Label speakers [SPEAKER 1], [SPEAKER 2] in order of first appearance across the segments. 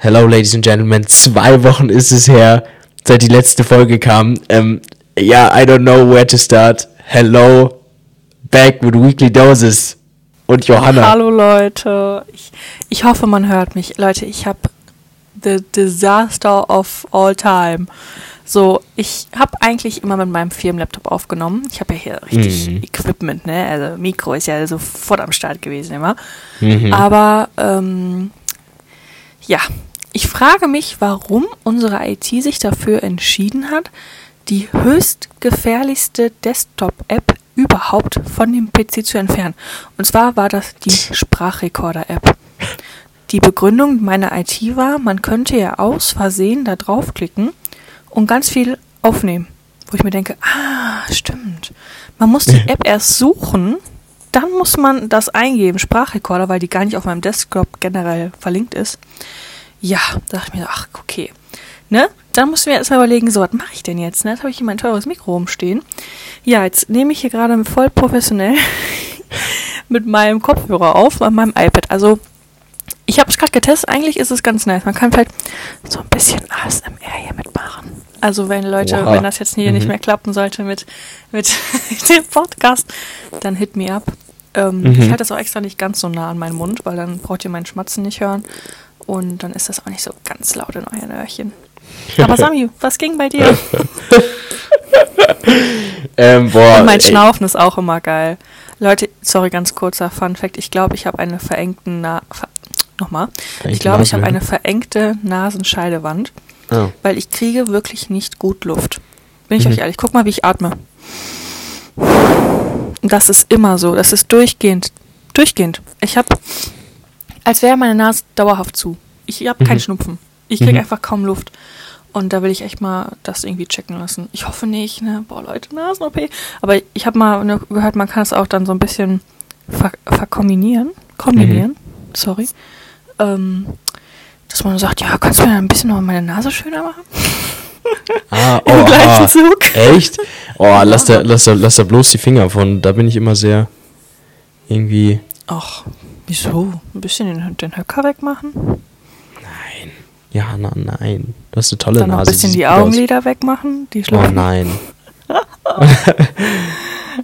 [SPEAKER 1] Hello, ladies and gentlemen. Zwei Wochen ist es her, seit die letzte Folge kam. Ähm, ja, I don't know where to start. Hello, back with Weekly Doses. Und Johanna.
[SPEAKER 2] Hallo Leute. Ich, ich hoffe, man hört mich. Leute, ich habe the disaster of all time. So, ich habe eigentlich immer mit meinem Firmenlaptop aufgenommen. Ich habe ja hier richtig
[SPEAKER 1] Mhm.
[SPEAKER 2] Equipment, ne? Also Mikro ist ja sofort am Start gewesen immer.
[SPEAKER 1] Mhm.
[SPEAKER 2] Aber ähm, ja, ich frage mich, warum unsere IT sich dafür entschieden hat, die höchst gefährlichste Desktop-App überhaupt von dem PC zu entfernen. Und zwar war das die Sprachrekorder-App. Die Begründung meiner IT war, man könnte ja aus Versehen da draufklicken und ganz viel aufnehmen. Wo ich mir denke, ah, stimmt. Man muss die App erst suchen, dann muss man das eingeben, Sprachrekorder, weil die gar nicht auf meinem Desktop generell verlinkt ist. Ja, da dachte ich mir, ach, okay. Ne? Dann du mir erstmal überlegen, so, was mache ich denn jetzt? Ne? Jetzt habe ich hier mein teures Mikro rumstehen. Ja, jetzt nehme ich hier gerade voll professionell mit meinem Kopfhörer auf, an meinem iPad. Also, ich habe es gerade getestet. Eigentlich ist es ganz nice. Man kann vielleicht so ein bisschen ASMR hier mitmachen. Also, wenn Leute,
[SPEAKER 1] Oha.
[SPEAKER 2] wenn das jetzt hier nicht
[SPEAKER 1] Mhm.
[SPEAKER 2] mehr klappen sollte mit, mit dem Podcast, dann hit me up. Ähm,
[SPEAKER 1] Mhm.
[SPEAKER 2] Ich halte das auch extra nicht ganz so nah an meinen Mund, weil dann braucht ihr meinen Schmatzen nicht hören. Und dann ist das auch nicht so ganz laut in euren Öhrchen. Aber Sami, was ging bei dir?
[SPEAKER 1] Ähm, boah,
[SPEAKER 2] Und mein
[SPEAKER 1] ey,
[SPEAKER 2] Schnaufen ist auch immer geil. Leute, sorry, ganz kurzer Fun Fact. Ich glaube, ich habe eine verengte Na ver Nochmal. Ich
[SPEAKER 1] Verengte
[SPEAKER 2] glaube, ich habe eine verengte Nasenscheidewand,
[SPEAKER 1] Oh.
[SPEAKER 2] weil ich kriege wirklich nicht gut Luft. Bin ich
[SPEAKER 1] Mhm.
[SPEAKER 2] euch ehrlich. Guck mal, wie ich atme. Das ist immer so. Das ist durchgehend. Durchgehend. Ich habe, als wäre meine Nase dauerhaft zu. Ich habe keinen
[SPEAKER 1] Mhm.
[SPEAKER 2] Schnupfen. Ich kriege
[SPEAKER 1] Mhm.
[SPEAKER 2] einfach kaum Luft. Und da will ich echt mal das irgendwie checken lassen. Ich hoffe nicht, ne? Boah, Leute, Nasen-OP. Aber ich habe mal ne, gehört, man kann es auch dann so ein bisschen ver verkombinieren. Kombinieren. Sorry. Ähm, dass man sagt, ja, kannst du mir ein bisschen noch meine Nase schöner machen?
[SPEAKER 1] Ah,
[SPEAKER 2] Im
[SPEAKER 1] oh,
[SPEAKER 2] gleichen
[SPEAKER 1] ah.
[SPEAKER 2] Zug.
[SPEAKER 1] Echt? Oh, lass da, lass, da, lass da bloß die Finger von. Da bin ich immer sehr irgendwie.
[SPEAKER 2] Ach, wieso? Ein bisschen den, den Höcker wegmachen?
[SPEAKER 1] Nein. Ja, na, nein. Du hast eine tolle
[SPEAKER 2] Dann noch ein
[SPEAKER 1] Nase.
[SPEAKER 2] bisschen die
[SPEAKER 1] gut aus.
[SPEAKER 2] Augenlider wegmachen? Die
[SPEAKER 1] Oh nein.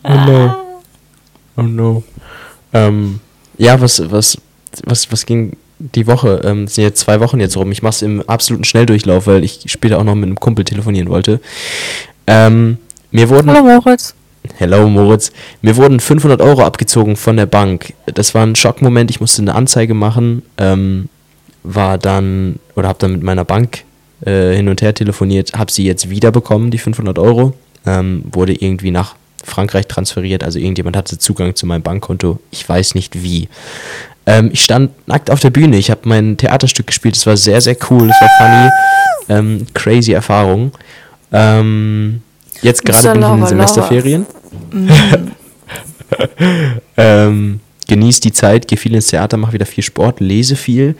[SPEAKER 1] oh no. Oh no. Ähm, ja, was, was, was, was ging die Woche? Ähm, es sind jetzt zwei Wochen jetzt rum. Ich mach's im absoluten Schnelldurchlauf, weil ich später auch noch mit einem Kumpel telefonieren wollte. Ähm, mir wurden.
[SPEAKER 2] Hallo Moritz.
[SPEAKER 1] Hello Moritz. Mir wurden 500 Euro abgezogen von der Bank. Das war ein Schockmoment. Ich musste eine Anzeige machen. Ähm, war dann oder habe dann mit meiner Bank äh, hin und her telefoniert. Habe sie jetzt wiederbekommen, die 500 Euro. Ähm, wurde irgendwie nach Frankreich transferiert. Also irgendjemand hatte Zugang zu meinem Bankkonto. Ich weiß nicht wie. Ähm, ich stand nackt auf der Bühne. Ich habe mein Theaterstück gespielt. Es war sehr, sehr cool. Es war funny. Ähm, crazy Erfahrung. Ähm, jetzt gerade bin ich in den Semesterferien.
[SPEAKER 2] Mm.
[SPEAKER 1] Ähm, genieße die Zeit, gehe viel ins Theater, mache wieder viel Sport, lese viel.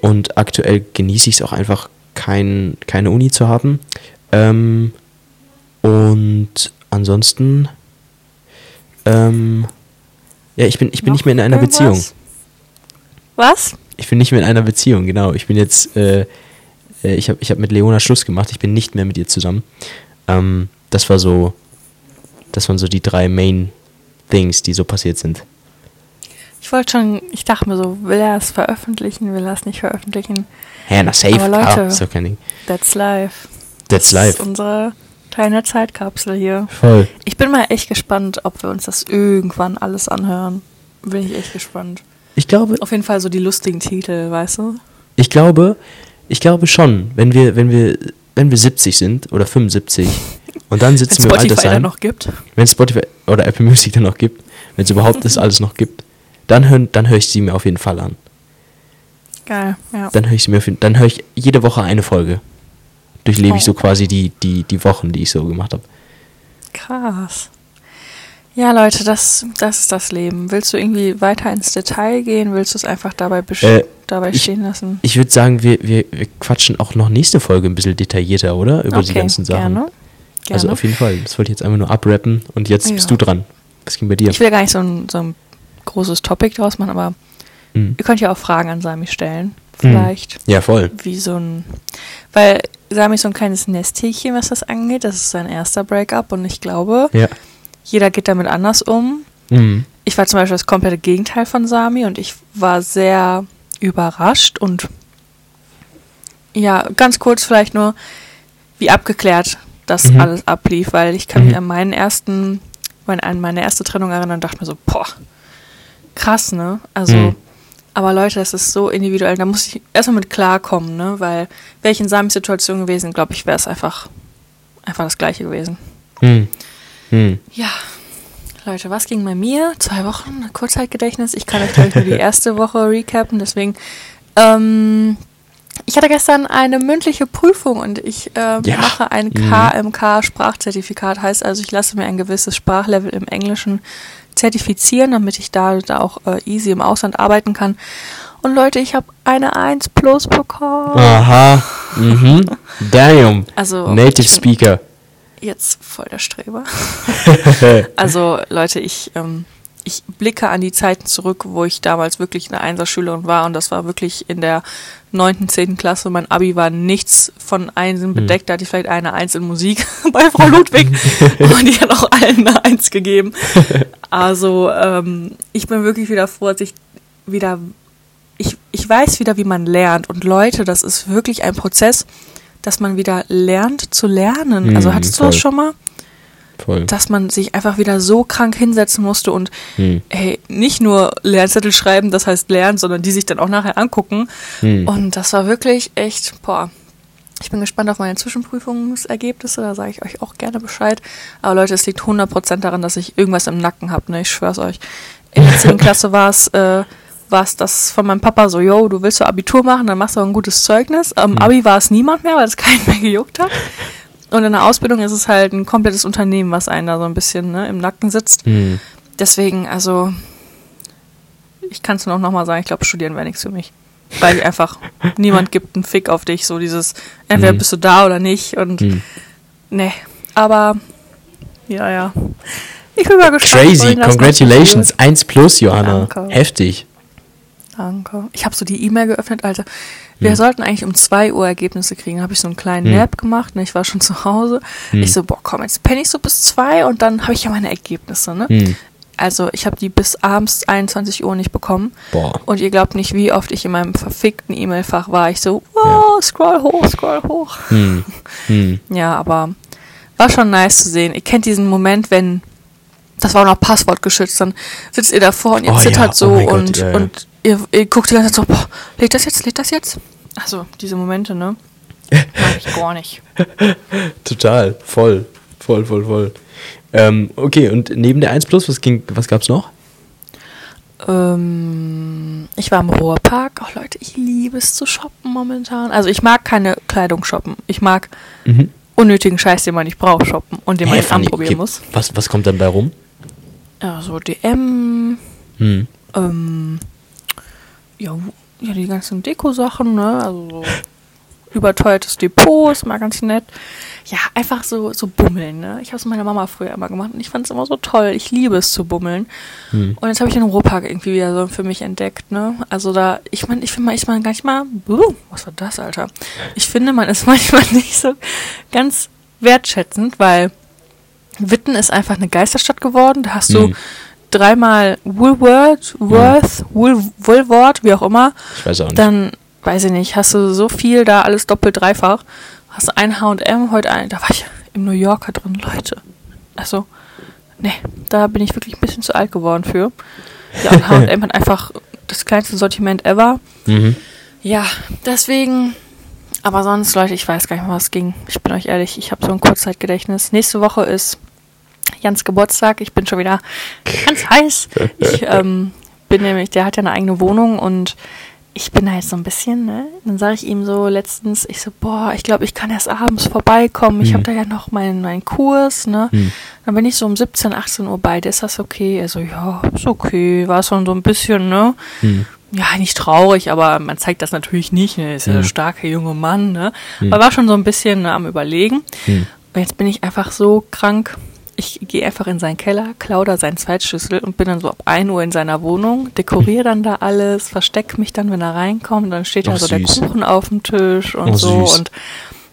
[SPEAKER 1] Und aktuell genieße ich es auch einfach, kein, keine Uni zu haben. Ähm, und ansonsten, ähm, ja, ich bin, ich bin nicht mehr in einer
[SPEAKER 2] Irgendwas?
[SPEAKER 1] Beziehung.
[SPEAKER 2] Was?
[SPEAKER 1] Ich bin nicht mehr in einer Beziehung, genau. Ich bin jetzt, äh, äh, ich habe ich hab mit Leona Schluss gemacht. Ich bin nicht mehr mit ihr zusammen. Ähm, das war so, das waren so die drei Main Things, die so passiert sind.
[SPEAKER 2] Ich wollte schon, ich dachte mir so, will er es veröffentlichen, will er es nicht veröffentlichen?
[SPEAKER 1] Hä, na safe.
[SPEAKER 2] Aber Leute-
[SPEAKER 1] ah, so kein Ding.
[SPEAKER 2] That's life.
[SPEAKER 1] That's
[SPEAKER 2] Das
[SPEAKER 1] life.
[SPEAKER 2] ist unsere kleine Zeitkapsel hier.
[SPEAKER 1] Voll.
[SPEAKER 2] Ich bin mal echt gespannt, ob wir uns das irgendwann alles anhören. Bin ich echt gespannt.
[SPEAKER 1] Ich glaube,
[SPEAKER 2] Auf jeden Fall so die lustigen Titel, weißt du?
[SPEAKER 1] ich glaube, ich glaube schon, wenn wir, wenn wir, wenn wir 70 sind oder 75 und dann
[SPEAKER 2] Wenn
[SPEAKER 1] sitzen wir
[SPEAKER 2] Spotify
[SPEAKER 1] Altersheim,
[SPEAKER 2] noch gibt.
[SPEAKER 1] wenn Spotify oder Apple Music dann noch gibt, wenn es überhaupt das alles noch gibt, dann hören, dann höre ich sie mir auf jeden Fall an.
[SPEAKER 2] Geil, ja.
[SPEAKER 1] Dann höre ich sie mir, auf jeden- dann höre ich jede Woche eine Folge. Durchlebe ich
[SPEAKER 2] Oh.
[SPEAKER 1] so quasi die, die, die Wochen, die ich so gemacht habe.
[SPEAKER 2] Krass. Ja, Leute, das, das ist das Leben. Willst du irgendwie weiter ins Detail gehen? Willst du es einfach dabei, besch-
[SPEAKER 1] Äh,
[SPEAKER 2] dabei
[SPEAKER 1] ich-
[SPEAKER 2] stehen lassen?
[SPEAKER 1] Ich würde sagen, wir, wir, wir quatschen auch noch nächste Folge ein bisschen detaillierter, oder? Über die ganzen Sachen.
[SPEAKER 2] Gerne. gerne.
[SPEAKER 1] Also auf jeden Fall. Das wollte ich jetzt einfach nur abrappen und jetzt bist
[SPEAKER 2] Ja.
[SPEAKER 1] du dran. Was ging bei dir?
[SPEAKER 2] Ich will gar nicht so ein, so ein großes Topic draus machen, aber
[SPEAKER 1] Mhm.
[SPEAKER 2] ihr könnt ja auch Fragen an Sami stellen. vielleicht.
[SPEAKER 1] Ja, voll.
[SPEAKER 2] Wie so ein. Weil Sami ist so ein kleines Nesthäkchen, was das angeht. Das ist sein erster Breakup und ich glaube,
[SPEAKER 1] Ja.
[SPEAKER 2] jeder geht damit anders um.
[SPEAKER 1] Mhm.
[SPEAKER 2] Ich war zum Beispiel das komplette Gegenteil von Sami und ich war sehr überrascht und ja, ganz kurz vielleicht nur, wie abgeklärt das
[SPEAKER 1] Mhm.
[SPEAKER 2] alles ablief, weil ich kann mich
[SPEAKER 1] Mhm.
[SPEAKER 2] an meinen ersten, mein, an meine erste Trennung erinnern und dachte mir so, boah, krass, ne? Also,
[SPEAKER 1] Mhm.
[SPEAKER 2] aber Leute, das ist so individuell, da muss ich erstmal mit klarkommen, ne? Weil wäre ich in Samis Situation gewesen, glaube ich, wäre es einfach, einfach das gleiche gewesen.
[SPEAKER 1] Mhm. Mhm.
[SPEAKER 2] Ja, Leute, was ging bei mir? Zwei Wochen, Kurzzeitgedächtnis. Ich kann euch, glaube ich, nur die erste Woche recappen, deswegen. Ähm, ich hatte gestern eine mündliche Prüfung und ich äh,
[SPEAKER 1] Ja.
[SPEAKER 2] mache ein
[SPEAKER 1] Mhm.
[SPEAKER 2] KMK-Sprachzertifikat. Heißt also, ich lasse mir ein gewisses Sprachlevel im Englischen zertifizieren, damit ich da, da auch äh, easy im Ausland arbeiten kann. Und Leute, ich habe eine 1 plus bekommen.
[SPEAKER 1] Aha. Mhm. Damn.
[SPEAKER 2] Also,
[SPEAKER 1] Native Speaker.
[SPEAKER 2] Jetzt voll der Streber. also Leute, ich, ähm, ich blicke an die Zeiten zurück, wo ich damals wirklich eine Einserschülerin war und das war wirklich in der neunten, zehnten Klasse. Mein Abi war nichts von Einsen bedeckt. Da hatte ich vielleicht eine Eins in Musik bei Frau Ludwig und die hat auch allen eine Eins gegeben. Also ähm, ich bin wirklich wieder froh, dass ich wieder ich, ich weiß wieder, wie man lernt. Und Leute, das ist wirklich ein Prozess, dass man wieder lernt zu lernen. also
[SPEAKER 1] Mhm,
[SPEAKER 2] hattest du das
[SPEAKER 1] voll.
[SPEAKER 2] schon mal?
[SPEAKER 1] Voll.
[SPEAKER 2] Dass man sich einfach wieder so krank hinsetzen musste und
[SPEAKER 1] Mhm.
[SPEAKER 2] hey, nicht nur Lernzettel schreiben, das heißt lernen, sondern die sich dann auch nachher angucken.
[SPEAKER 1] Mhm.
[SPEAKER 2] Und das war wirklich echt, boah. Ich bin gespannt auf meine Zwischenprüfungsergebnisse, da sage ich euch auch gerne Bescheid. Aber Leute, es liegt 100% daran, dass ich irgendwas im Nacken habe, ne? Ich schwör's euch. In der 10. Klasse war es äh, war's das von meinem Papa so, yo, du willst so Abitur machen, dann machst du auch ein gutes Zeugnis. Am Abi war es niemand mehr, weil es keinen mehr gejuckt hat. Und in der Ausbildung ist es halt ein komplettes Unternehmen, was einen da so ein bisschen ne, im Nacken sitzt.
[SPEAKER 1] Mhm.
[SPEAKER 2] Deswegen, also, ich kann es nur noch mal sagen, ich glaube, studieren wäre nichts für mich. Weil einfach niemand gibt einen Fick auf dich, so dieses, entweder
[SPEAKER 1] Mhm.
[SPEAKER 2] bist du da oder nicht und
[SPEAKER 1] Mhm.
[SPEAKER 2] ne. Aber, ja, ja. Ich bin mal gespannt.
[SPEAKER 1] Crazy. Congratulations. 1 plus, Johanna.
[SPEAKER 2] Danke.
[SPEAKER 1] Heftig.
[SPEAKER 2] Danke. Ich habe so die E-Mail geöffnet, Alter. Wir
[SPEAKER 1] Mhm.
[SPEAKER 2] sollten eigentlich um 2 Uhr Ergebnisse kriegen. habe ich so einen kleinen
[SPEAKER 1] Mhm.
[SPEAKER 2] Nap gemacht, ne? ich war schon zu Hause.
[SPEAKER 1] Mhm.
[SPEAKER 2] Ich so, boah, komm, jetzt penne ich so bis 2 und dann habe ich ja meine Ergebnisse, ne?
[SPEAKER 1] Mhm.
[SPEAKER 2] Also ich habe die bis abends 21 Uhr nicht bekommen.
[SPEAKER 1] Boah.
[SPEAKER 2] Und ihr glaubt nicht, wie oft ich in meinem verfickten E-Mail-Fach war. Ich so, wow, scroll hoch, scroll hoch.
[SPEAKER 1] Mhm. Mhm.
[SPEAKER 2] Ja, aber war schon nice zu sehen. Ihr kennt diesen Moment, wenn, das war auch noch Passwort geschützt, dann sitzt ihr davor und ihr
[SPEAKER 1] Oh
[SPEAKER 2] zittert
[SPEAKER 1] ja, oh
[SPEAKER 2] so
[SPEAKER 1] Gott,
[SPEAKER 2] und,
[SPEAKER 1] ja, ja.
[SPEAKER 2] und ihr, ihr guckt die ganze Zeit so, boah, lädt das jetzt, lädt das jetzt? Also diese Momente, ne? Mag ich gar nicht.
[SPEAKER 1] Total. Voll. Voll, voll, voll. Ähm, okay, und neben der 1 plus, was, ging, was gab's noch?
[SPEAKER 2] Ähm, ich war im Ruhrpark. Oh Leute, ich liebe es zu shoppen momentan. Also ich mag keine Kleidung shoppen. Ich mag
[SPEAKER 1] Mhm.
[SPEAKER 2] unnötigen Scheiß, den man nicht braucht, shoppen und den man
[SPEAKER 1] Hä,
[SPEAKER 2] nicht
[SPEAKER 1] Fanny,
[SPEAKER 2] anprobieren
[SPEAKER 1] okay,
[SPEAKER 2] muss.
[SPEAKER 1] Was, was kommt dann bei rum?
[SPEAKER 2] Ja, so DM,
[SPEAKER 1] Mhm.
[SPEAKER 2] ähm, ja, ja, die ganzen Deko-Sachen, ne? Also so überteuertes Depot, ist mal ganz nett. Ja, einfach so, so bummeln, ne? Ich habe es meiner Mama früher immer gemacht und ich fand es immer so toll. Ich liebe es zu bummeln.
[SPEAKER 1] Mhm.
[SPEAKER 2] Und jetzt habe ich den Ruhrpark irgendwie wieder so für mich entdeckt, ne? Also da, ich meine, ich finde man ist man gar nicht mal, uh, was war das, Alter? Ich finde, man ist manchmal nicht so ganz wertschätzend, weil Witten ist einfach eine Geisterstadt geworden. Da hast du
[SPEAKER 1] Mhm.
[SPEAKER 2] Dreimal Woolworth, Worth, Wool, Woolworth, wie auch immer.
[SPEAKER 1] Ich weiß auch nicht.
[SPEAKER 2] Dann, weiß ich nicht, hast du so viel da, alles doppelt, dreifach. Hast du ein H&M, heute ein, da war ich im New Yorker drin, Leute. Also, nee, da bin ich wirklich ein bisschen zu alt geworden für. Ja, und H&M hat einfach das kleinste Sortiment ever.
[SPEAKER 1] Mhm.
[SPEAKER 2] Ja, deswegen, aber sonst, Leute, ich weiß gar nicht mehr, was ging. Ich bin euch ehrlich, ich habe so ein Kurzzeitgedächtnis. Nächste Woche ist Jans Geburtstag. Ich bin schon wieder ganz heiß. Ich ähm, bin nämlich, der hat ja eine eigene Wohnung und ich bin da jetzt so ein bisschen, ne? Dann sage ich ihm so letztens, ich so, boah, ich glaube, ich kann erst abends vorbeikommen. Ich
[SPEAKER 1] Hm.
[SPEAKER 2] habe da ja noch meinen, meinen Kurs, ne?
[SPEAKER 1] Hm.
[SPEAKER 2] Dann bin ich so um 17, 18 Uhr bei dir. Ist das okay? Er so, ja, ist okay. War schon so ein bisschen, ne?
[SPEAKER 1] Mhm.
[SPEAKER 2] ja, nicht traurig, aber man zeigt das natürlich nicht. Ne? Ist ja
[SPEAKER 1] Mhm.
[SPEAKER 2] ein starker junger Mann. Ne?
[SPEAKER 1] Mhm.
[SPEAKER 2] Aber war schon so ein bisschen ne, am Überlegen.
[SPEAKER 1] Mhm.
[SPEAKER 2] Und jetzt bin ich einfach so krank. Ich gehe einfach in seinen Keller, klau da seinen Zweitschlüssel und bin dann so ab 1 Uhr in seiner Wohnung, dekoriere dann da alles, verstecke mich dann, wenn er reinkommt, dann steht da
[SPEAKER 1] Ach,
[SPEAKER 2] so der
[SPEAKER 1] süß.
[SPEAKER 2] Kuchen auf dem Tisch und
[SPEAKER 1] Oh,
[SPEAKER 2] so.
[SPEAKER 1] süß.
[SPEAKER 2] Und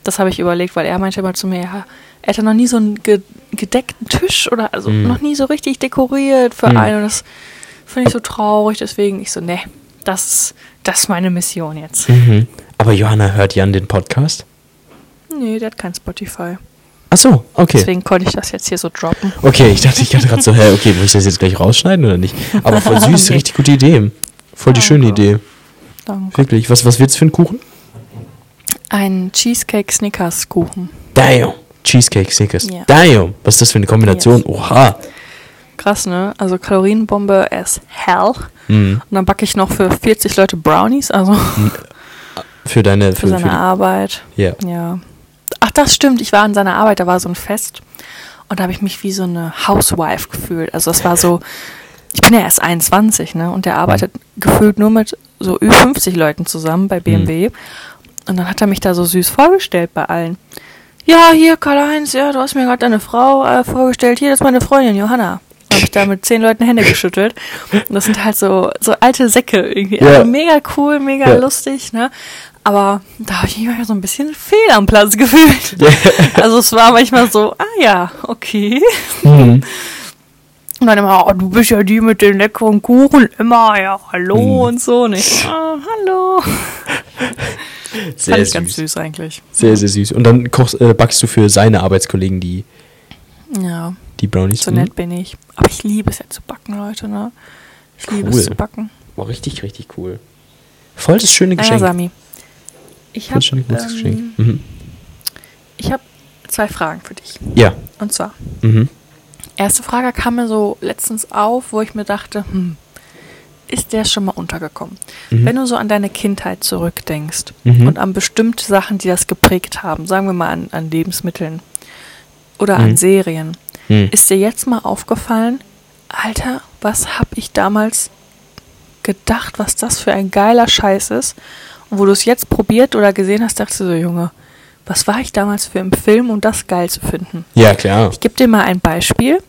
[SPEAKER 2] das habe ich überlegt, weil er meinte immer zu mir, ja, er hatte noch nie so einen ge gedeckten Tisch oder also
[SPEAKER 1] Mhm.
[SPEAKER 2] noch nie so richtig dekoriert für
[SPEAKER 1] Mhm.
[SPEAKER 2] einen. Und das finde ich so traurig, deswegen ich so, nee, das ist, das ist meine Mission jetzt.
[SPEAKER 1] Mhm. Aber Johanna hört Jan den Podcast?
[SPEAKER 2] Nee, der hat kein Spotify.
[SPEAKER 1] Ach so, okay.
[SPEAKER 2] Deswegen konnte ich das jetzt hier so droppen.
[SPEAKER 1] Okay, ich dachte, ich dachte gerade so, hä, okay, muss ich das jetzt gleich rausschneiden oder nicht? Aber voll süß,
[SPEAKER 2] Nee.
[SPEAKER 1] richtig gute Idee. Voll die
[SPEAKER 2] Danke.
[SPEAKER 1] schöne Idee.
[SPEAKER 2] Danke.
[SPEAKER 1] Wirklich. Was, was du für einen Kuchen?
[SPEAKER 2] Ein Cheesecake Snickers Kuchen.
[SPEAKER 1] Damn. Cheesecake Snickers.
[SPEAKER 2] Ja.
[SPEAKER 1] Damn. Was ist das für eine Kombination?
[SPEAKER 2] Yes.
[SPEAKER 1] Oha.
[SPEAKER 2] Krass, ne? Also Kalorienbombe as hell.
[SPEAKER 1] Mhm.
[SPEAKER 2] Und dann backe ich noch für 40 Leute Brownies, also
[SPEAKER 1] Für deine,
[SPEAKER 2] für
[SPEAKER 1] für,
[SPEAKER 2] seine
[SPEAKER 1] für
[SPEAKER 2] Arbeit.
[SPEAKER 1] ja.
[SPEAKER 2] Ja. Ach, das stimmt. Ich war an seiner Arbeit, da war so ein Fest. Und da habe ich mich wie so eine Housewife gefühlt. Also das war so, ich bin ja erst 21, ne? Und der arbeitet gefühlt nur mit so über 50 Leuten zusammen bei BMW. Und dann hat er mich da so süß vorgestellt bei allen. Ja, hier, Karl-Heinz, ja, du hast mir gerade deine Frau äh, vorgestellt. Hier, das ist meine Freundin, Johanna. Da habe ich da mit zehn Leuten Hände geschüttelt. Und das sind halt so, so alte Säcke irgendwie.
[SPEAKER 1] Ja.
[SPEAKER 2] Also mega cool, mega
[SPEAKER 1] Ja.
[SPEAKER 2] lustig, ne? Aber da habe ich mich manchmal so ein bisschen fehl am Platz gefühlt. Also es war manchmal so, ah ja, okay.
[SPEAKER 1] Mhm.
[SPEAKER 2] Und dann immer, oh, du bist ja die mit den leckeren Kuchen, immer, ja, hallo
[SPEAKER 1] Mhm.
[SPEAKER 2] und so. Und ich, ah, hallo.
[SPEAKER 1] Sehr
[SPEAKER 2] Fand ich
[SPEAKER 1] süß.
[SPEAKER 2] ganz süß eigentlich.
[SPEAKER 1] Sehr, sehr süß. Und dann kochst, äh, backst du für seine Arbeitskollegen die,
[SPEAKER 2] Ja,
[SPEAKER 1] die Brownies.
[SPEAKER 2] so
[SPEAKER 1] Mhm.
[SPEAKER 2] nett bin ich. Aber ich liebe es ja zu backen, Leute, ne? Ich liebe
[SPEAKER 1] Cool.
[SPEAKER 2] es zu backen.
[SPEAKER 1] War richtig, richtig cool. Voll das schöne Geschenk.
[SPEAKER 2] Sami. Ich habe ähm,
[SPEAKER 1] Mhm.
[SPEAKER 2] ich hab zwei Fragen für dich.
[SPEAKER 1] Ja.
[SPEAKER 2] Und zwar,
[SPEAKER 1] Mhm.
[SPEAKER 2] erste Frage kam mir so letztens auf, wo ich mir dachte, hm, ist der schon mal untergekommen?
[SPEAKER 1] Mhm.
[SPEAKER 2] Wenn du so an deine Kindheit zurückdenkst
[SPEAKER 1] Mhm.
[SPEAKER 2] und an bestimmte Sachen, die das geprägt haben, sagen wir mal an, an Lebensmitteln oder
[SPEAKER 1] Mhm.
[SPEAKER 2] an Serien,
[SPEAKER 1] Mhm.
[SPEAKER 2] ist dir jetzt mal aufgefallen, Alter, was hab ich damals gedacht, was das für ein geiler Scheiß ist? Und wo du es jetzt probiert oder gesehen hast, dachtest du so, Junge, was war ich damals für im Film, um das geil zu finden?
[SPEAKER 1] Ja, klar.
[SPEAKER 2] Ich gebe dir mal ein Beispiel.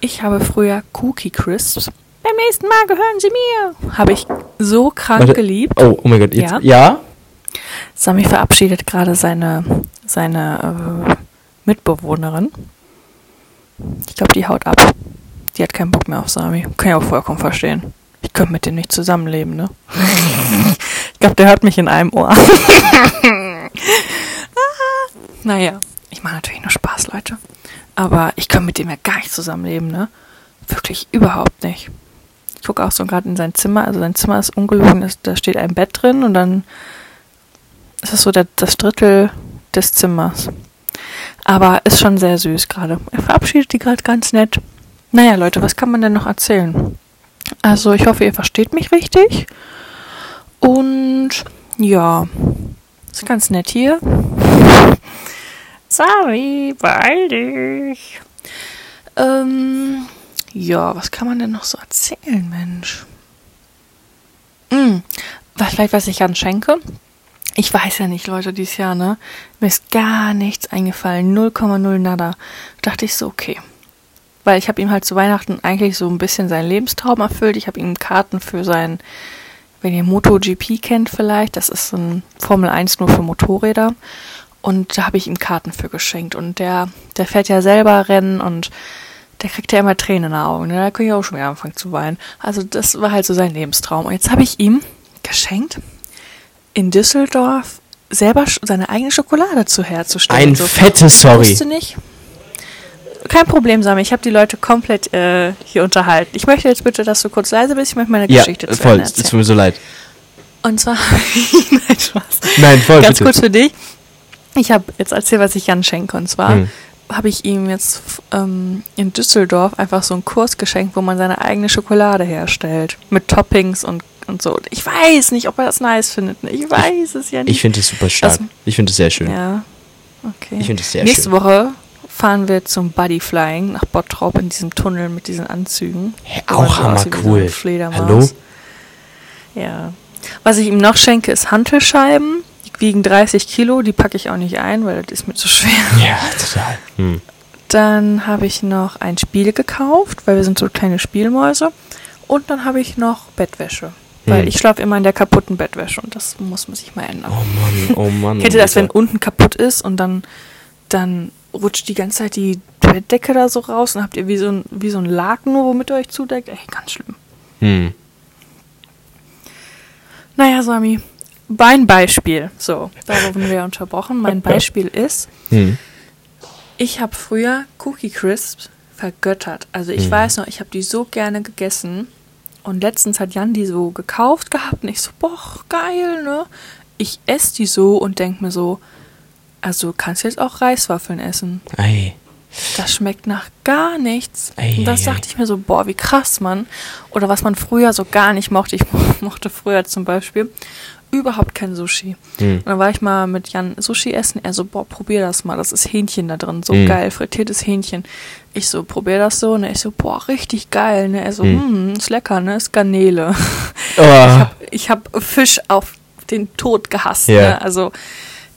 [SPEAKER 2] Ich habe früher Cookie Crisps. Beim nächsten Mal gehören sie mir. Habe ich so krank
[SPEAKER 1] Warte.
[SPEAKER 2] geliebt.
[SPEAKER 1] Oh, oh mein Gott. Jetzt,
[SPEAKER 2] Ja?
[SPEAKER 1] ja?
[SPEAKER 2] Sami verabschiedet gerade seine, seine äh, Mitbewohnerin. Ich glaube, die haut ab. Die hat keinen Bock mehr auf Sami. Kann ich auch vollkommen verstehen. Ich könnte mit dem nicht zusammenleben, ne? ich glaube, der hört mich in einem Ohr. Naja, ich mache natürlich nur Spaß, Leute. Aber ich kann mit dem ja gar nicht zusammenleben, ne? Wirklich überhaupt nicht. Ich gucke auch so gerade in sein Zimmer. Also sein Zimmer ist ungelogen. Da steht ein Bett drin und dann ist das so der, das Drittel des Zimmers. Aber ist schon sehr süß gerade. Er verabschiedet die gerade ganz nett. Naja, Leute, was kann man denn noch erzählen? Also, ich hoffe, ihr versteht mich richtig. Und ja, ist ganz nett hier. Sorry, beeil dich. Ähm, ja, was kann man denn noch so erzählen, Mensch? Hm, was, vielleicht, was ich Jan schenke? Ich weiß ja nicht, Leute, dieses Jahr, ne? Mir ist gar nichts eingefallen. 0,0 nada. Dachte ich so, okay. Weil ich habe ihm halt zu Weihnachten eigentlich so ein bisschen seinen Lebenstraum erfüllt. Ich habe ihm Karten für sein, wenn ihr MotoGP kennt vielleicht, das ist ein Formel 1 nur für Motorräder. Und da habe ich ihm Karten für geschenkt. Und der, der fährt ja selber Rennen und der kriegt ja immer Tränen in den Augen. Ne? Da kann ich auch schon wieder anfangen zu weinen. Also das war halt so sein Lebenstraum. Und jetzt habe ich ihm geschenkt, in Düsseldorf selber seine eigene Schokolade zu herzustellen.
[SPEAKER 1] Ein
[SPEAKER 2] So.
[SPEAKER 1] fettes
[SPEAKER 2] Ich
[SPEAKER 1] Sorry.
[SPEAKER 2] wusste nicht. Kein Problem, Sami. Ich habe die Leute komplett äh, hier unterhalten. Ich möchte jetzt bitte, dass du kurz leise bist. Ich möchte meine
[SPEAKER 1] Ja,
[SPEAKER 2] Geschichte zu
[SPEAKER 1] voll.
[SPEAKER 2] Ende
[SPEAKER 1] Es tut
[SPEAKER 2] erzählen.
[SPEAKER 1] mir so leid.
[SPEAKER 2] Und zwar, nein, Spaß.
[SPEAKER 1] Nein, voll,
[SPEAKER 2] Ganz
[SPEAKER 1] bitte.
[SPEAKER 2] kurz für dich. Ich habe jetzt erzählt, was ich Jan schenke. Und zwar
[SPEAKER 1] Hm.
[SPEAKER 2] habe ich ihm jetzt ähm, in Düsseldorf einfach so einen Kurs geschenkt, wo man seine eigene Schokolade herstellt. Mit Toppings und, und so. Ich weiß nicht, ob er das nice findet. Ich weiß es ja nicht.
[SPEAKER 1] Ich finde es super stark.
[SPEAKER 2] Das-
[SPEAKER 1] ich finde es sehr schön.
[SPEAKER 2] Ja, okay.
[SPEAKER 1] Ich finde es sehr
[SPEAKER 2] Nächste
[SPEAKER 1] schön.
[SPEAKER 2] Woche fahren wir zum Bodyflying nach Bottrop in diesem Tunnel mit diesen Anzügen. Man
[SPEAKER 1] auch
[SPEAKER 2] so
[SPEAKER 1] hammer
[SPEAKER 2] so
[SPEAKER 1] cool.
[SPEAKER 2] Fledermaus.
[SPEAKER 1] Hallo?
[SPEAKER 2] Ja. Was ich ihm noch schenke, ist Hantelscheiben. Die wiegen 30 Kilo, die packe ich auch nicht ein, weil das ist mir zu schwer.
[SPEAKER 1] Ja, total. Hm.
[SPEAKER 2] Dann habe ich noch ein Spiel gekauft, weil wir sind so kleine Spielmäuse. Und dann habe ich noch Bettwäsche. Weil
[SPEAKER 1] Hm.
[SPEAKER 2] ich schlafe immer in der kaputten Bettwäsche und das muss man sich mal ändern.
[SPEAKER 1] Oh Mann, oh Mann.
[SPEAKER 2] Kennt ihr das, wenn unten kaputt ist und dann, dann rutscht die ganze Zeit die Bettdecke da so raus und habt ihr wie so ein, wie so ein Laken nur, womit ihr euch zudeckt? Ey, ganz schlimm.
[SPEAKER 1] Hm.
[SPEAKER 2] Naja, Sami, mein Beispiel. So, da wurden wir unterbrochen. Mein Beispiel ist,
[SPEAKER 1] Hm.
[SPEAKER 2] ich habe früher Cookie Crisps vergöttert. Also ich
[SPEAKER 1] Mhm.
[SPEAKER 2] weiß noch, ich habe die so gerne gegessen. Und letztens hat Jan die so gekauft gehabt und ich so, boah, geil, ne? Ich esse die so und denk mir so, also du kannst jetzt auch Reiswaffeln essen.
[SPEAKER 1] Ei.
[SPEAKER 2] Das schmeckt nach gar nichts.
[SPEAKER 1] Ei,
[SPEAKER 2] und das
[SPEAKER 1] ei,
[SPEAKER 2] dachte ich mir so, boah, wie krass, Mann. Oder was man früher so gar nicht mochte. Ich mo- mochte früher zum Beispiel überhaupt kein Sushi.
[SPEAKER 1] Hm.
[SPEAKER 2] Und dann war ich mal mit Jan Sushi essen. Er so, boah, probier das mal. Das ist Hähnchen da drin. So
[SPEAKER 1] Mm.
[SPEAKER 2] geil, frittiertes Hähnchen. Ich so, probier das so. Und ich so, boah, richtig geil. Ne? Er so,
[SPEAKER 1] Mm.
[SPEAKER 2] hm, ist lecker, ne? Ist Garnele.
[SPEAKER 1] Oh.
[SPEAKER 2] Ich hab, ich hab Fisch auf den Tod gehasst.
[SPEAKER 1] Ja.
[SPEAKER 2] Ne? Also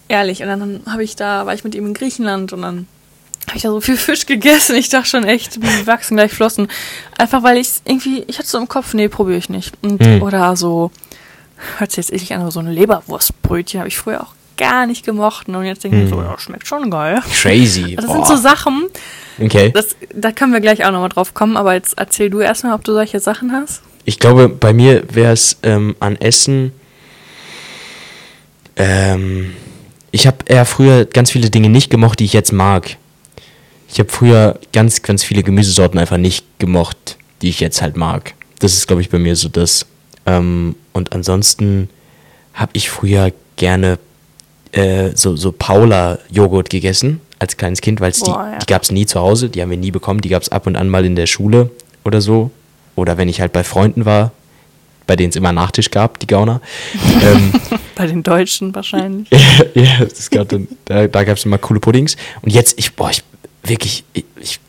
[SPEAKER 2] ehrlich. Und dann habe ich da, war ich mit ihm in Griechenland und dann habe ich da so viel Fisch gegessen. Ich dachte schon echt, wie wachsen gleich Flossen. Einfach weil ich irgendwie, ich hatte so im Kopf, nee, probiere ich nicht. Und,
[SPEAKER 1] Hm.
[SPEAKER 2] Oder so, hört sich jetzt eklig an, aber so ein Leberwurstbrötchen habe ich früher auch gar nicht gemocht. Und jetzt denke ich mir so,
[SPEAKER 1] Hm.
[SPEAKER 2] ja, schmeckt schon geil.
[SPEAKER 1] Crazy.
[SPEAKER 2] Das
[SPEAKER 1] Boah.
[SPEAKER 2] sind so Sachen,
[SPEAKER 1] okay.
[SPEAKER 2] das, da können wir gleich auch nochmal drauf kommen, aber jetzt erzähl du erstmal, ob du solche Sachen hast.
[SPEAKER 1] Ich glaube, bei mir wäre es ähm, an Essen. Ähm, ich habe eher früher ganz viele Dinge nicht gemocht, die ich jetzt mag. Ich habe früher ganz, ganz viele Gemüsesorten einfach nicht gemocht, die ich jetzt halt mag. Das ist, glaube ich, bei mir so das. Ähm, und ansonsten habe ich früher gerne äh, so, so Paula-Joghurt gegessen als kleines Kind, weil die,
[SPEAKER 2] ja.
[SPEAKER 1] die gab es nie zu Hause, die haben wir nie bekommen, die gab es ab und an mal in der Schule oder so. Oder wenn ich halt bei Freunden war, bei denen es immer Nachtisch gab, die Gauner. ähm,
[SPEAKER 2] Bei den Deutschen wahrscheinlich.
[SPEAKER 1] ja, das gab dann, da, da gab es immer coole Puddings. Und jetzt, ich, boah, ich, wirklich, ich, ich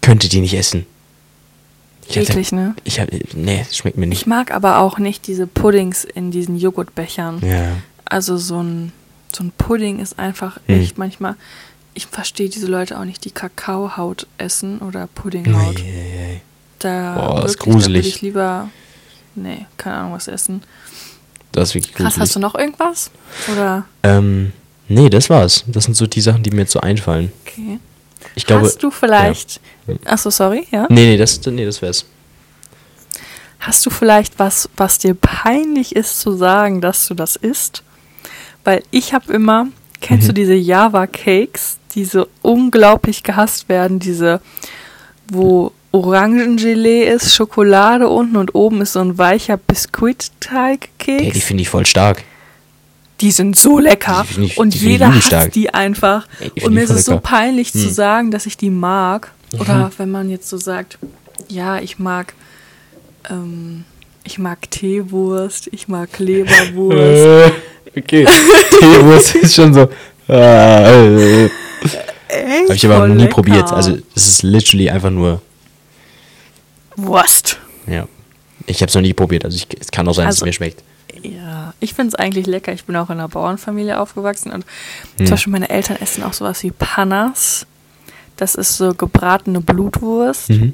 [SPEAKER 1] könnte die nicht essen. Ich hatte-
[SPEAKER 2] Eklig, ne?
[SPEAKER 1] Ich hab, nee, schmeckt mir
[SPEAKER 2] Ich
[SPEAKER 1] nicht.
[SPEAKER 2] mag aber auch nicht diese Puddings in diesen Joghurtbechern.
[SPEAKER 1] Ja.
[SPEAKER 2] Also so ein, so ein Pudding ist einfach
[SPEAKER 1] Hm.
[SPEAKER 2] echt manchmal. Ich verstehe diese Leute auch nicht, die Kakaohaut essen oder Puddinghaut.
[SPEAKER 1] Eieiei.
[SPEAKER 2] Da
[SPEAKER 1] Boah, das ist
[SPEAKER 2] wirklich, da würde
[SPEAKER 1] gruselig.
[SPEAKER 2] ich lieber, nee, keine Ahnung, was essen.
[SPEAKER 1] Das ist wirklich
[SPEAKER 2] Krass,
[SPEAKER 1] gruselig.
[SPEAKER 2] hast du noch irgendwas? Oder,
[SPEAKER 1] Ähm, nee, das war's. Das sind so die Sachen, die mir jetzt so einfallen.
[SPEAKER 2] okay.
[SPEAKER 1] Ich glaube.
[SPEAKER 2] hast du vielleicht,
[SPEAKER 1] Ja.
[SPEAKER 2] achso, sorry, ja?
[SPEAKER 1] Nee, nee, das, nee, das wär's.
[SPEAKER 2] Hast du vielleicht was, was dir peinlich ist zu sagen, dass du das isst? Weil ich habe immer, kennst du
[SPEAKER 1] Mhm.
[SPEAKER 2] diese Java Cakes, die so unglaublich gehasst werden, diese, wo Orangengelee ist, Schokolade unten und oben ist so ein weicher
[SPEAKER 1] Ey, die
[SPEAKER 2] Biskuit-Teig-Keks.
[SPEAKER 1] finde ich voll stark.
[SPEAKER 2] Die sind so lecker
[SPEAKER 1] Die ich-
[SPEAKER 2] und
[SPEAKER 1] die
[SPEAKER 2] jeder hasst die einfach.
[SPEAKER 1] Die find
[SPEAKER 2] und mir ist es so peinlich zu
[SPEAKER 1] Hm.
[SPEAKER 2] sagen, dass ich die mag. Oder
[SPEAKER 1] Mhm.
[SPEAKER 2] wenn man jetzt so sagt, ja, ich mag, ähm, ich mag Teewurst, ich mag Leberwurst.
[SPEAKER 1] Äh, okay. Teewurst ist schon so. Äh, äh. Habe ich aber noch nie
[SPEAKER 2] lecker.
[SPEAKER 1] probiert. Also, es ist literally einfach nur.
[SPEAKER 2] Wurst.
[SPEAKER 1] Ja. Ich habe es noch nie probiert. Also, ich, es kann auch sein, dass es
[SPEAKER 2] Also-
[SPEAKER 1] mir schmeckt.
[SPEAKER 2] Ja, ich finde es eigentlich lecker. Ich bin auch in einer Bauernfamilie aufgewachsen und
[SPEAKER 1] Hm.
[SPEAKER 2] zum Beispiel meine Eltern essen auch sowas wie Panas. Das ist so gebratene Blutwurst.
[SPEAKER 1] Mhm.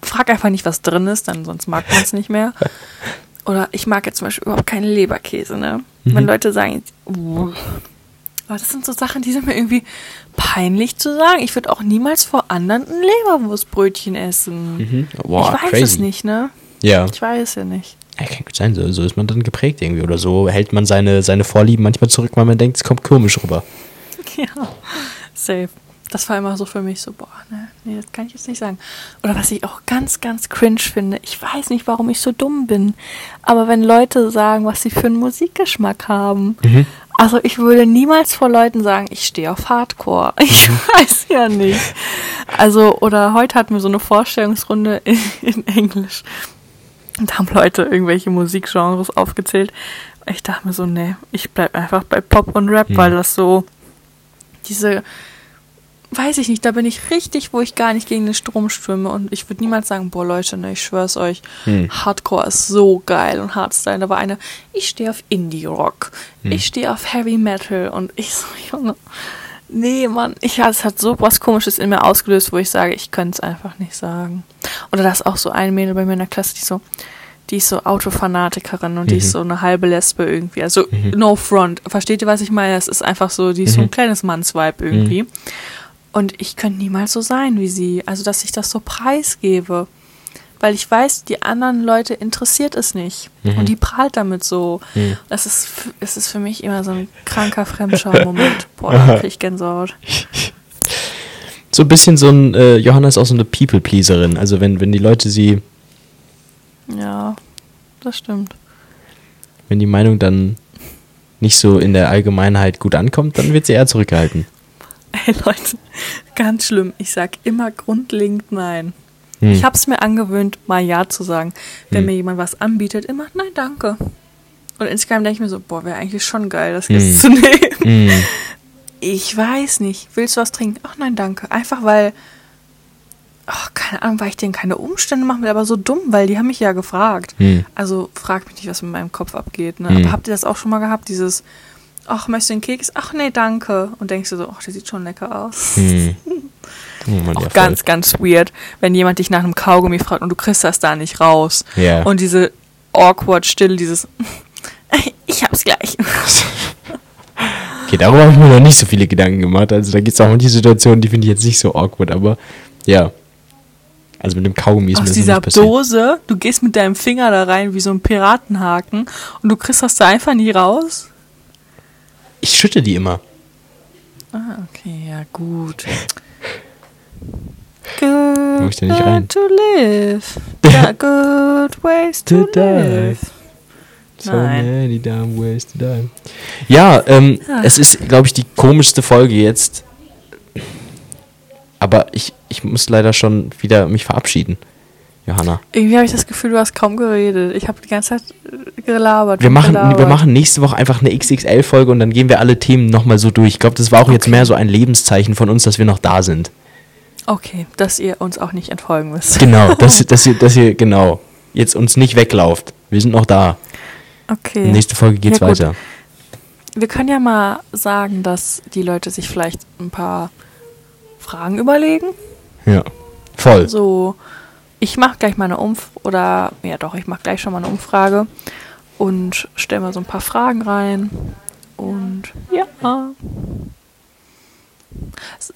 [SPEAKER 2] Frag einfach nicht, was drin ist, dann sonst mag man es nicht mehr. Oder ich mag jetzt zum Beispiel überhaupt keinen Leberkäse, ne? Wenn
[SPEAKER 1] Mhm.
[SPEAKER 2] Leute sagen, "Uh." Aber das sind so Sachen, die sind mir irgendwie peinlich zu sagen. Ich würde auch niemals vor anderen ein Leberwurstbrötchen essen.
[SPEAKER 1] Mhm. Boah,
[SPEAKER 2] ich weiß
[SPEAKER 1] crazy.
[SPEAKER 2] es nicht, ne?
[SPEAKER 1] Ja.
[SPEAKER 2] Ich weiß ja nicht.
[SPEAKER 1] ja, kann gut sein. So, so ist man dann geprägt irgendwie. Oder so hält man seine, seine Vorlieben manchmal zurück, weil man denkt, es kommt komisch rüber.
[SPEAKER 2] Ja, safe. Das war immer so für mich so, boah, ne, nee, das kann ich jetzt nicht sagen. Oder was ich auch ganz, ganz cringe finde, ich weiß nicht, warum ich so dumm bin, aber wenn Leute sagen, was sie für einen Musikgeschmack haben,
[SPEAKER 1] Mhm.
[SPEAKER 2] Also ich würde niemals vor Leuten sagen, ich stehe auf Hardcore. Ich weiß ja nicht. Also, oder heute hatten wir so eine Vorstellungsrunde in, in Englisch. Und da haben Leute irgendwelche Musikgenres aufgezählt. Ich dachte mir so, nee, ich bleib einfach bei Pop und Rap,
[SPEAKER 1] Hm.
[SPEAKER 2] weil das so diese, weiß ich nicht, da bin ich richtig, wo ich gar nicht gegen den Strom schwimme und ich würde niemals sagen, boah Leute, ne, ich schwör's euch,
[SPEAKER 1] Hm.
[SPEAKER 2] Hardcore ist so geil und Hardstyle. Da war eine, ich stehe auf Indie-Rock,
[SPEAKER 1] Hm.
[SPEAKER 2] ich stehe auf Heavy Metal und ich so, Junge, Nee, Mann, ich, es hat so was Komisches in mir ausgelöst, wo ich sage, ich könnte es einfach nicht sagen. Oder da ist auch so ein Mädel bei mir in der Klasse, die so, die ist so Autofanatikerin und die ist so eine halbe Lesbe irgendwie. Also no front. Versteht ihr, was ich meine? Es ist einfach so, die ist so ein kleines Mannsweib irgendwie. Und ich könnte niemals so sein wie sie. Also, dass ich das so preisgebe. Weil ich weiß, die anderen Leute interessiert es nicht. Und die prahlt damit so. Das ist, es ist für mich immer so ein kranker Fremdschau-Moment. Boah, da krieg ich Gänsehaut.
[SPEAKER 1] So ein bisschen so ein, äh, Johanna ist auch so eine People-Pleaserin. Also wenn, wenn die Leute sie,
[SPEAKER 2] Ja, das stimmt.
[SPEAKER 1] wenn die Meinung dann nicht so in der Allgemeinheit gut ankommt, dann wird sie eher zurückgehalten.
[SPEAKER 2] Ey Leute, ganz schlimm. Ich sag immer grundlegend nein.
[SPEAKER 1] Hm.
[SPEAKER 2] Ich habe es mir angewöhnt, mal Ja zu sagen. Wenn mir jemand was anbietet, immer nein, danke. Und insgesamt denke ich mir so, boah, wäre eigentlich schon geil, das jetzt
[SPEAKER 1] Hm.
[SPEAKER 2] zu nehmen.
[SPEAKER 1] Hm.
[SPEAKER 2] Ich weiß nicht. Willst du was trinken? Ach nein, danke. Einfach weil, ach, keine Ahnung, weil ich denen keine Umstände machen will, aber so dumm, weil die haben mich ja gefragt.
[SPEAKER 1] Hm.
[SPEAKER 2] Also frag mich nicht, was mit meinem Kopf abgeht. Ne?
[SPEAKER 1] Hm.
[SPEAKER 2] Aber habt ihr das auch schon mal gehabt, dieses, ach, möchtest du einen Keks? Ach nee, danke. Und denkst du so, ach, der sieht schon lecker aus.
[SPEAKER 1] Hm. Oh
[SPEAKER 2] Auch ganz, ganz weird, wenn jemand dich nach einem Kaugummi fragt und du kriegst das da nicht raus.
[SPEAKER 1] Ja.
[SPEAKER 2] Und diese awkward Stille, dieses ich hab's gleich.
[SPEAKER 1] Okay, darüber habe ich mir noch nicht so viele Gedanken gemacht. Also da gibt es auch manche Situationen, die finde ich jetzt nicht so awkward, aber ja. Also mit dem Kaugummi ist mir
[SPEAKER 2] Aus
[SPEAKER 1] das
[SPEAKER 2] dieser
[SPEAKER 1] noch nicht passiert.
[SPEAKER 2] Dose, du gehst mit deinem Finger da rein wie so ein Piratenhaken und du kriegst das da einfach nie raus.
[SPEAKER 1] Ich schütte die immer.
[SPEAKER 2] Ah, okay, ja gut. Good
[SPEAKER 1] Muss ich da nicht rein?
[SPEAKER 2] to live. Yeah, good ways to,
[SPEAKER 1] To
[SPEAKER 2] live.
[SPEAKER 1] So
[SPEAKER 2] Nein.
[SPEAKER 1] many damn ways to die. Ja, ähm,
[SPEAKER 2] Ah.
[SPEAKER 1] es ist, glaube ich, die komischste Folge jetzt. Aber ich, ich muss leider schon wieder mich verabschieden, Johanna.
[SPEAKER 2] Irgendwie habe ich das Gefühl, du hast kaum geredet. Ich habe die ganze Zeit äh, gelabert.
[SPEAKER 1] Wir machen,
[SPEAKER 2] gelabert.
[SPEAKER 1] wir machen nächste Woche einfach eine XXL-Folge und dann gehen wir alle Themen nochmal so durch. Ich glaube, das war auch jetzt
[SPEAKER 2] Okay.
[SPEAKER 1] mehr so ein Lebenszeichen von uns, dass wir noch da sind.
[SPEAKER 2] Okay, dass ihr uns auch nicht entfolgen müsst.
[SPEAKER 1] Genau, dass, dass, ihr, dass ihr, genau, jetzt uns nicht weglauft. Wir sind noch da.
[SPEAKER 2] Okay.
[SPEAKER 1] Nächste Folge geht's
[SPEAKER 2] Ja,
[SPEAKER 1] weiter.
[SPEAKER 2] Wir können ja mal sagen, dass die Leute sich vielleicht ein paar Fragen überlegen.
[SPEAKER 1] Ja. Voll.
[SPEAKER 2] So, ich mache gleich mal eine Umf oder ja doch, ich mache gleich schon mal eine Umfrage und stelle mal so ein paar Fragen rein. Und ja.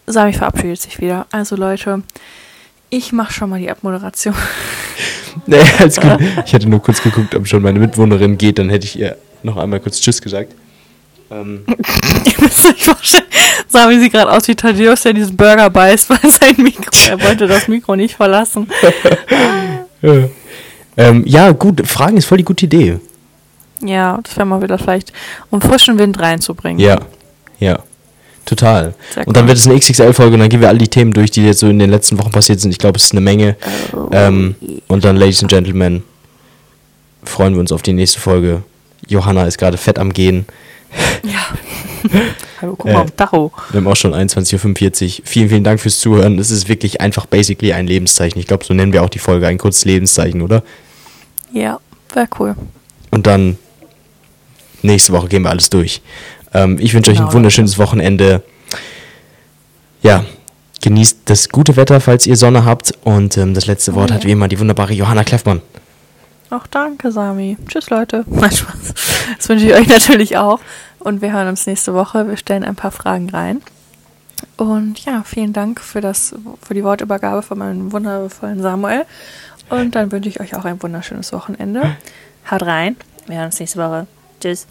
[SPEAKER 2] Sami verabschiedet sich wieder. Also Leute, ich mache schon mal die Abmoderation.
[SPEAKER 1] Nee, alles gut. Ich hatte nur kurz geguckt, ob schon meine Mitwohnerin geht, dann hätte ich ihr noch einmal kurz Tschüss gesagt. Ähm,
[SPEAKER 2] Ihr müsst euch vorstellen, Sami sieht gerade aus wie Thaddeus, der diesen Burger beißt, weil sein Mikro, er wollte das Mikro nicht verlassen.
[SPEAKER 1] ja. Ähm, ja, gut, Fragen ist voll die gute Idee.
[SPEAKER 2] Ja, das wäre mal wieder vielleicht, um frischen Wind reinzubringen.
[SPEAKER 1] Ja, ja, total.
[SPEAKER 2] Sehr
[SPEAKER 1] Und dann wird es eine XXL-Folge und dann gehen wir alle die Themen durch, die jetzt so in den letzten Wochen passiert sind. Ich glaube, es ist eine Menge. Ähm, und dann, Ladies and Gentlemen, freuen wir uns auf die nächste Folge. Johanna ist gerade fett am Gehen.
[SPEAKER 2] Ja. Hallo, guck
[SPEAKER 1] Äh.
[SPEAKER 2] mal auf Tacho.
[SPEAKER 1] Wir haben auch schon 21.45 Uhr. Vielen, vielen Dank fürs Zuhören. Es ist wirklich einfach basically ein Lebenszeichen. Ich glaube, so nennen wir auch die Folge ein kurzes Lebenszeichen, oder?
[SPEAKER 2] Ja, wäre cool.
[SPEAKER 1] Und dann nächste Woche gehen wir alles durch. Ähm, ich wünsche euch
[SPEAKER 2] Genau,
[SPEAKER 1] ein wunderschönes Wochenende. Ja, genießt das gute Wetter, falls ihr Sonne habt. Und ähm, das letzte Wort
[SPEAKER 2] Ja.
[SPEAKER 1] hat wie immer die wunderbare Johanna Kleffmann.
[SPEAKER 2] Auch danke, Sami. Tschüss, Leute. Nein, Spaß. Das wünsche ich euch natürlich auch. Und wir hören uns nächste Woche. Wir stellen ein paar Fragen rein. Und ja, vielen Dank für, das, für die Wortübergabe von meinem wundervollen Samuel. Und dann wünsche ich euch auch ein wunderschönes Wochenende. Haut rein. Wir hören uns nächste Woche. Tschüss.